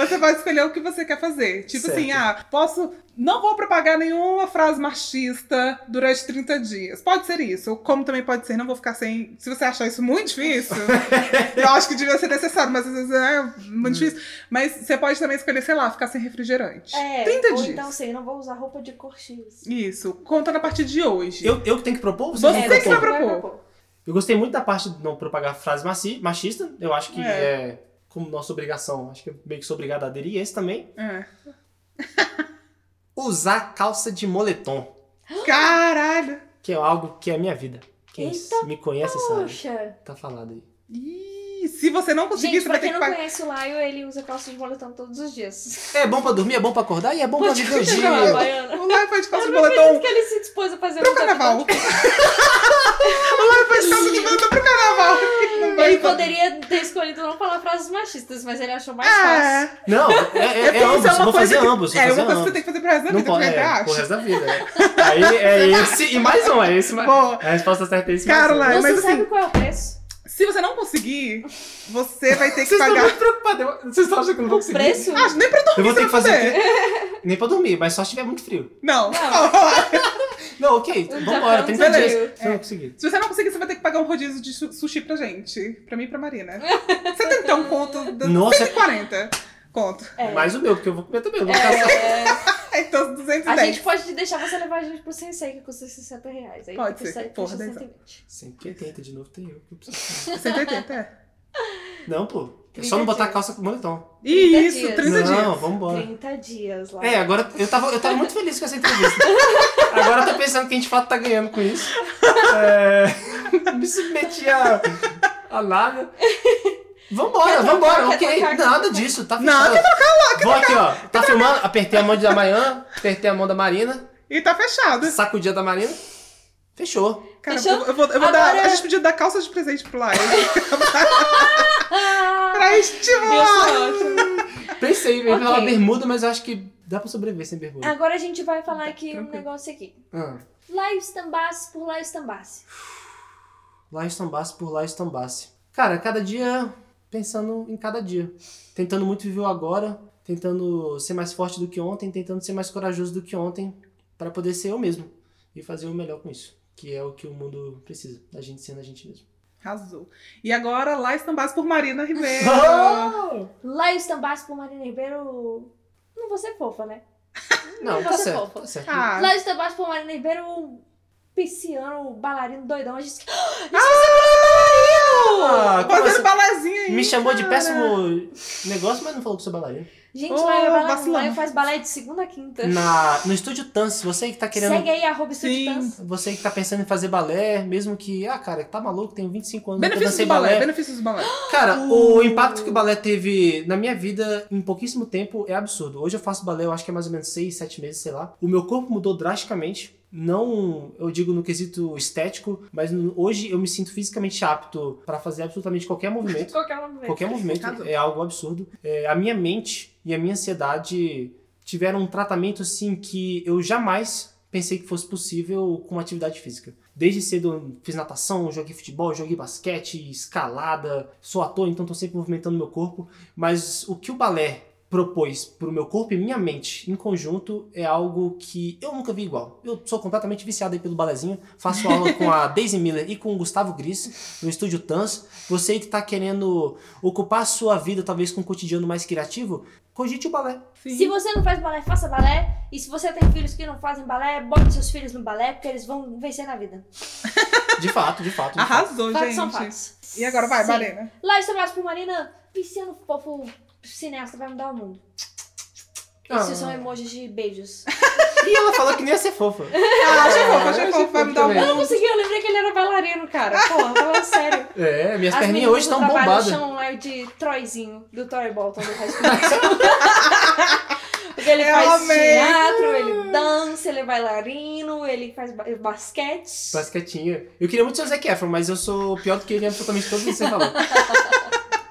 Você pode escolher o que você quer fazer. Tipo Certo. assim, ah, posso. Não vou propagar nenhuma frase machista durante 30 dias. Pode ser isso. Como também pode ser, não vou ficar sem. Se você achar isso muito difícil, [laughs] eu acho que devia ser necessário, mas às vezes é muito Hum. difícil. Mas você pode também escolher, sei lá, ficar sem refrigerante. É, 30 ou dias. então sei, não vou usar roupa de cor X. Isso. Conta na partir de hoje. Eu, eu que tenho que propor? Você vão que vai propor? propor. Eu gostei muito da parte de não propagar frase maci- machista. Eu acho que É. é. Como nossa obrigação, acho que eu meio que sou obrigado a aderir esse também. É. [laughs] usar calça de moletom, Caralho! que é algo que é a minha vida. Quem Eita, me conhece sabe. Poxa. Tá falado aí. Ih, se você não conseguir, Gente, você pra vai ter quem que não pagar. conhece o Laio, ele usa calça de moletom todos os dias. É bom pra dormir, é bom pra acordar e é bom pra viver o dia. O Lai faz calça de Eu não moletom que ele se dispôs a fazer pro um carnaval. o Lai faz calça de moletom pro carnaval. Não [laughs] Ele poderia ter escolhido não falar frases machistas, mas ele achou mais fácil. É. Não, é, é, é ambos, é uma vou coisa fazer que- ambos. Vou É fazer uma coisa que você tem que fazer pro resto da Não vida, pode, tu vai é, pro resto da vida. é. Aí é esse e mais um, é esse. A resposta certa é esse. mais um. Mas Você assim- sabe qual é o preço? Se você não conseguir, você vai ter que Vocês estão pagar. muito preocupados. Vocês estão achando que eu não vou O conseguir? preço? Ah, nem pra dormir. Eu vou ter que fazer? [laughs] Nem pra dormir, mas só se tiver muito frio. Não. Não, [laughs] ok. Vambora, Japão 30 beleza. dias. Se eu É. não conseguir. Se você não conseguir, você vai ter que pagar um rodízio de su- sushi pra gente. Pra mim e pra Marina. Você tem que ter um conto de Nossa. 140 conto. É. Mais o meu, porque eu vou comer também. Eu vou ficar só... É, [laughs] Então, 210. a gente pode deixar você levar a gente pro Sensei, que custa 60 reais. Aí Pode ser. Porra, 120. 180 de novo tem eu. que eu preciso. [laughs] 180, é. Não, pô. É 30 só não botar dias. calça com moletom. Isso, dias. 30 não, dias. vambora. 30 dias lá. É, agora eu tava, eu tava muito feliz com essa entrevista. [laughs] Agora eu tô pensando que a gente de fato tá ganhando com isso. É, me submeti a, a nada. Vambora, trocar? vambora, ok. trocar? Nada disso, tá Não, fechado. quer trocar lá, quer Vou aqui, ó. Tá filmando? Apertei a mão da manhã, apertei a mão da Marina, E tá fechado. sacudi a da Marina. Fechou. Cara, Fechou? eu, vou, eu vou dar. Agora- A gente podia dar calça de presente pro Live. Ah, [laughs] pra estimular. Pensei, eu ia falar Ok. bermuda, mas eu acho que dá pra sobreviver sem bermuda. Agora a gente vai falar aqui um tranquilo. negócio aqui. Ah. Lá estambasse por lá estambasse. Lá estambasse por lá estambasse. Cara, cada dia pensando em cada dia. Tentando muito viver o agora, tentando ser mais forte do que ontem, tentando ser mais corajoso do que ontem, para poder ser eu mesmo e fazer o melhor com isso. Que é o que o mundo precisa, da gente sendo a gente mesmo. Arrasou. E agora, lá estambados por Marina Ribeiro. [laughs] Lá estambasse por Marina Ribeiro. Não vou ser fofa, né? Não, tá Você certo, fofa. tá certo. Ah, Lá estambasse por Marina Ribeiro. Pisciano, bailarino doidão. A gente... Ah, como fazendo assim? balezinho aí. Me chamou de cara. péssimo negócio, mas não falou que sou bailarino. Gente, vacilão. lá faz balé de segunda a quinta. Na, no estúdio Tans, você que tá querendo Segue aí, arroba Estúdio Sim. Dance. Você que tá pensando em fazer balé, mesmo que, ah, cara, tá maluco, tenho 25 anos, Benefícios dancei do balé, balé. benefícios do balé. Cara, Uh. o impacto que o balé teve na minha vida em pouquíssimo tempo é absurdo. Hoje eu faço balé, eu acho que é mais ou menos 6, 7 meses, sei lá. O meu corpo mudou drasticamente. Não, eu digo no quesito estético, mas hoje eu me sinto fisicamente apto pra fazer absolutamente qualquer movimento. Qualquer [laughs] momento. Qualquer movimento é algo absurdo. É, a minha mente e a minha ansiedade tiveram um tratamento assim que eu jamais pensei que fosse possível com atividade física. Desde cedo eu fiz natação, joguei futebol, joguei basquete, escalada, sou ator, então tô sempre movimentando meu corpo. Mas o que o balé propôs pro meu corpo e minha mente em conjunto é algo que eu nunca vi igual. Eu sou completamente viciado aí pelo balezinho, faço aula com a [laughs] Daisy Miller e com o Gustavo Gris no estúdio Tans. Você que tá querendo ocupar a sua vida talvez com um cotidiano mais criativo, cogite o balé. Sim. Se você não faz balé, faça balé. E se você tem filhos que não fazem balé, bote seus filhos no balé, porque eles vão vencer na vida. De fato, de fato. De fato. Arrasou, Fatos são gente. fatos. E agora vai, Sim. Marina. Lá estambasse por Marina, pisciano fofo, cineasta vai mudar o mundo. Ah. Esses são emojis de beijos. [laughs] E ela falou que nem ia ser fofa. Ah, achei fofo, achei achei fofo. Vai fofo me dar um também. Eu não consegui, eu lembrei que ele era bailarino, cara. Porra, falando sério. [laughs] É, minhas As perninhas hoje estão bombadas. chamam lá de Troyzinho, do Troy Bolton, do High School Musical. Porque ele Eu faz amei. teatro, ele dança, ele é bailarino, ele faz ba- basquete. Basquetinha. Eu queria muito ser o Zac Efron, mas eu sou pior do que ele em absolutamente tudo que você falou. [laughs]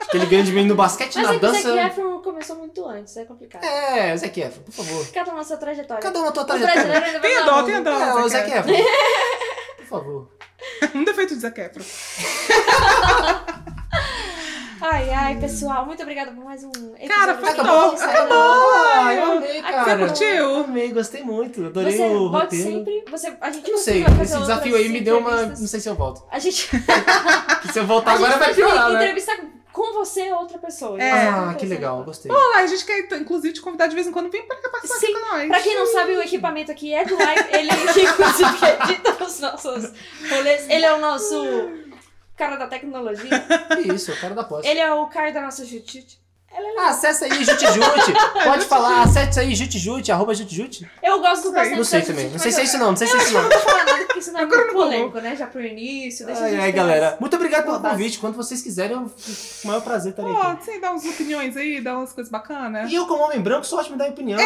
Acho que ele ganha de mim no basquete, Mas na é dança. Zac Efron começou muito antes, é complicado. É, Zac Efron, por favor. Cada um na sua trajetória. Cada um na tua O trajetória. mudar dó, mundo. dó. É, o Zac Efron. [laughs] Por favor. Um defeito de Zac Efron. [laughs] Ai, ai, pessoal, muito obrigada por mais um episódio. Cara, foi top, foi Instagram. Ai, eu amei, Você cara. curtiu? Amei, gostei muito. Adorei Você o volte roteiro. sempre. Você, a gente Eu não sei, esse desafio aí me deu uma. Não sei se eu volto. A gente, [laughs] se eu voltar a agora gente vai piorar, né? entrevistar você outra pessoa. É. Ah, que legal, gostei. Olá, a gente quer, inclusive, te convidar de vez em quando. Vem pra cá participar Sim, com nós. Pra quem não sabe, o equipamento aqui é do Live. Ele, [laughs] inclusive, edita os nossos rolês. Ele é o nosso cara da tecnologia. Isso, o cara da posse. Ele é o cara da nossa jutite. Ela é Ah, acessa aí, Jute Jute. [laughs] Pode falar, acesse aí, Jute Jute, arroba Jute Jute. Eu gosto Não sei. bastante Não sei também. Não sei se é isso não, não sei se é isso que eu não. não vou falar nada, porque senão é Procura muito no Google. polêmico, né? Já pro início, deixa a Ai, gente ai, galera. Muito obrigado pelo convite. Quando vocês quiserem, eu, com o maior prazer estarei Pô, aqui. você dá umas opiniões aí, dá umas coisas bacanas. E eu, como homem branco, sou ótimo em dar opinião. [laughs]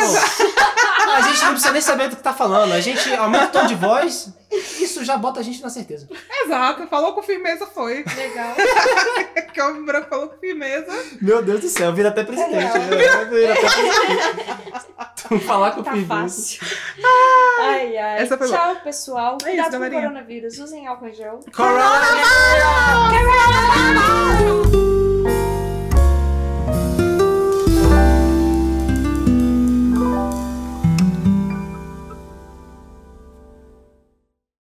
A gente não precisa nem saber do que tá falando. A gente aumenta o tom de voz, isso já bota a gente na certeza. Exato, falou com firmeza, foi. Legal. [laughs] que o homem branco falou com firmeza. Meu Deus do céu, vira até presidente. É né? Vira até presidente. [laughs] Falar com Tá firmeza. fácil. Ai, ai. Essa foi Tchau, pessoal. É isso, Cuidado com o coronavírus. Usem álcool em gel. Corona!